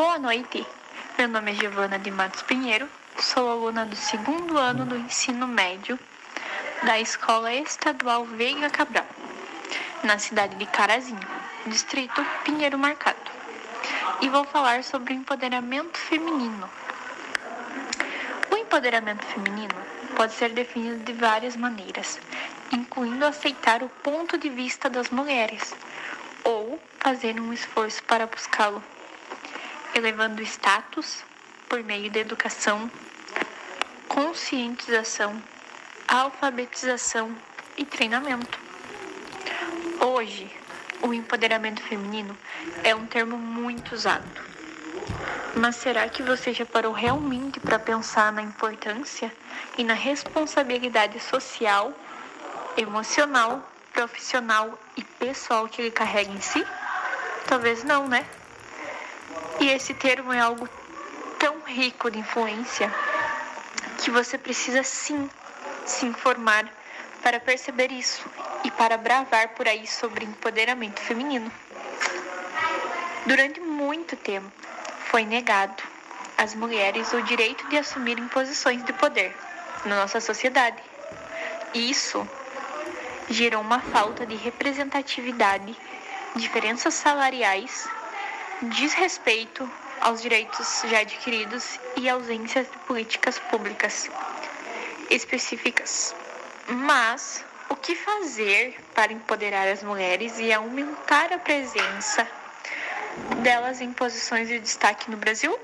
Boa noite, meu nome é Giovana de Matos Pinheiro, sou aluna do segundo ano do ensino médio da Escola Estadual Veiga Cabral, na cidade de Carazinho, distrito Pinheiro Marcado, e vou falar sobre empoderamento feminino. O empoderamento feminino pode ser definido de várias maneiras, incluindo aceitar o ponto de vista das mulheres ou fazer um esforço para buscá-lo, elevando status por meio da educação, conscientização, alfabetização e treinamento. Hoje, o empoderamento feminino é um termo muito usado. Mas será que você já parou realmente para pensar na importância e na responsabilidade social, emocional, profissional e pessoal que ele carrega em si? Talvez não, né? E esse termo é algo tão rico de influência que você precisa sim se informar para perceber isso e para bravar por aí sobre empoderamento feminino. Durante muito tempo, foi negado às mulheres o direito de assumirem posições de poder na nossa sociedade. Isso gerou uma falta de representatividade, diferenças salariais, desrespeito aos direitos já adquiridos e ausência de políticas públicas específicas. Mas o que fazer para empoderar as mulheres e aumentar a presença delas em posições de destaque no Brasil?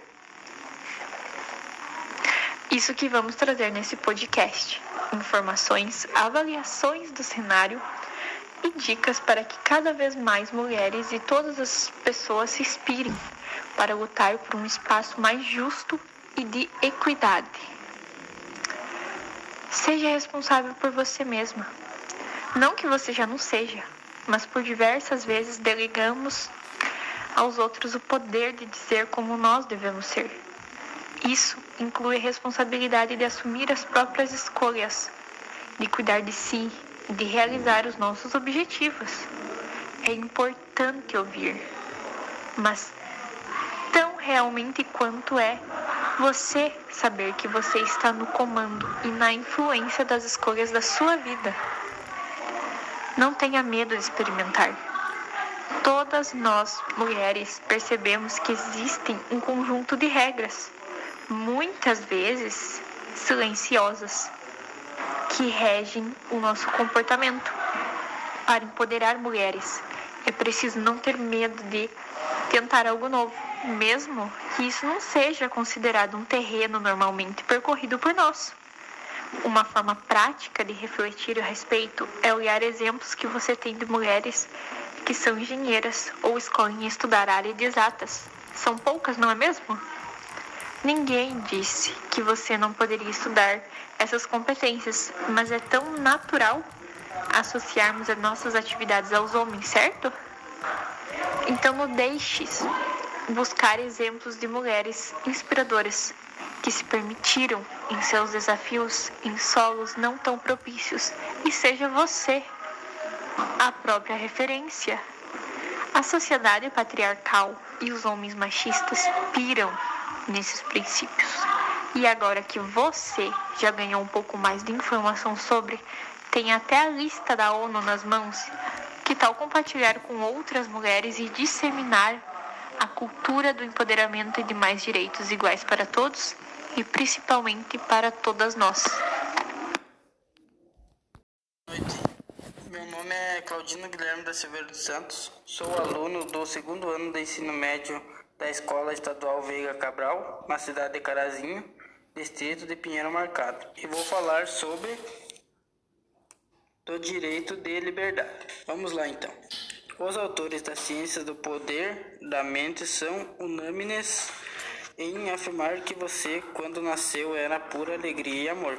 Isso que vamos trazer nesse podcast: informações, avaliações do cenário e dicas para que cada vez mais mulheres e todas as pessoas se inspirem para lutar por um espaço mais justo e de equidade. Seja responsável por você mesma. Não que você já não seja, mas por diversas vezes delegamos aos outros o poder de dizer como nós devemos ser. Isso inclui a responsabilidade de assumir as próprias escolhas, de cuidar de si, de realizar os nossos objetivos. É importante ouvir, mas tão realmente quanto é você saber que você está no comando e na influência das escolhas da sua vida. Não tenha medo de experimentar. Todas nós, mulheres, percebemos que existem um conjunto de regras, muitas vezes silenciosas, que regem o nosso comportamento. Para empoderar mulheres, é preciso não ter medo de tentar algo novo, mesmo que isso não seja considerado um terreno normalmente percorrido por nós. Uma forma prática de refletir a respeito é olhar exemplos que você tem de mulheres que são engenheiras ou escolhem estudar a área de exatas. São poucas, não é mesmo? Ninguém disse que você não poderia estudar essas competências, mas é tão natural associarmos as nossas atividades aos homens, certo? Então não deixes buscar exemplos de mulheres inspiradoras que se permitiram em seus desafios em solos não tão propícios e seja você a própria referência. A sociedade patriarcal e os homens machistas piram nesses princípios. E agora que você já ganhou um pouco mais de informação sobre, tem até a lista da ONU nas mãos, que tal compartilhar com outras mulheres e disseminar a cultura do empoderamento e de mais direitos iguais para todos e principalmente para todas nós? Meu nome é Claudino Guilherme da Silveira dos Santos, sou aluno do segundo ano do ensino médio da Escola Estadual Veiga Cabral, na cidade de Carazinho, distrito de Pinheiro Marcado, e vou falar sobre do direito de liberdade. Vamos lá então. Os autores da ciência do poder da mente são unânimes em afirmar que você, quando nasceu, era pura alegria e amor.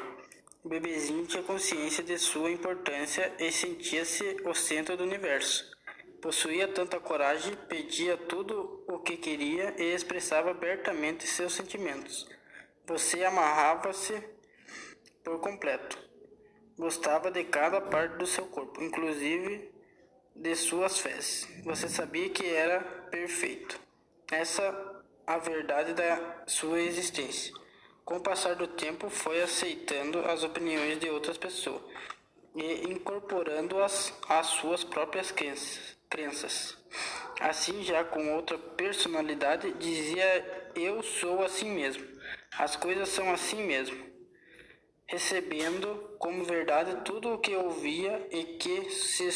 O bebezinho tinha consciência de sua importância e sentia-se o centro do universo. Possuía tanta coragem, pedia tudo que queria e expressava abertamente seus sentimentos. Você amarrava-se por completo. Gostava de cada parte do seu corpo, inclusive de suas fezes. Você sabia que era perfeito. Essa a verdade da sua existência. Com o passar do tempo, foi aceitando as opiniões de outras pessoas e incorporando-as às suas próprias crenças. Assim, já com outra personalidade, dizia: Eu sou assim mesmo. As coisas são assim mesmo. Recebendo como verdade tudo o que ouvia e que se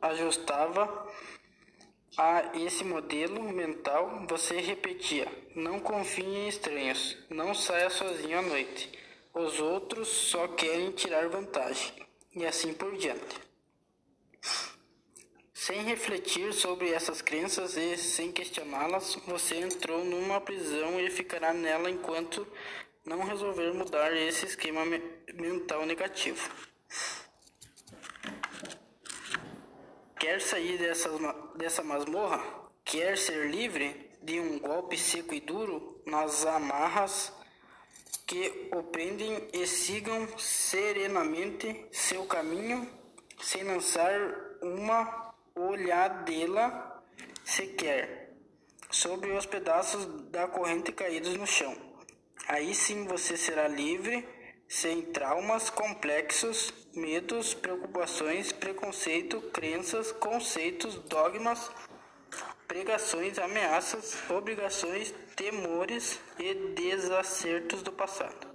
ajustava a esse modelo mental, você repetia: Não confie em estranhos, não saia sozinho à noite. Os outros só querem tirar vantagem, e assim por diante. Sem refletir sobre essas crenças e sem questioná-las, você entrou numa prisão e ficará nela enquanto não resolver mudar esse esquema mental negativo. Quer sair dessa, dessa masmorra? Quer ser livre de um golpe seco e duro nas amarras que o prendem e sigam serenamente seu caminho sem lançar uma olhadela sequer sobre os pedaços da corrente caídos no chão. Aí sim você será livre, sem traumas complexos, medos, preocupações, preconceito, crenças, conceitos, dogmas, pregações, ameaças, obrigações, temores e desacertos do passado.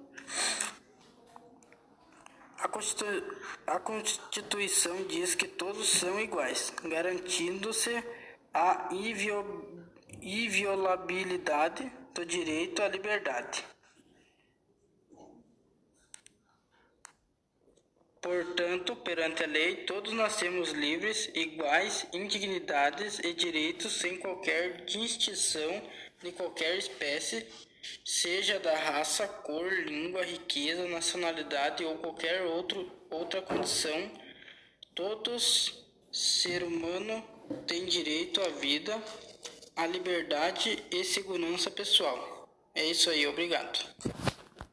A, Constitu... a Constituição diz que todos são iguais, garantindo-se a inviolabilidade do direito à liberdade. Portanto, perante a lei, todos nascemos livres, iguais, indignidades e direitos sem qualquer distinção de qualquer espécie seja da raça, cor, língua, riqueza, nacionalidade ou qualquer outro, outra condição, todos ser humano tem direito à vida, à liberdade e segurança pessoal. É isso aí, obrigado.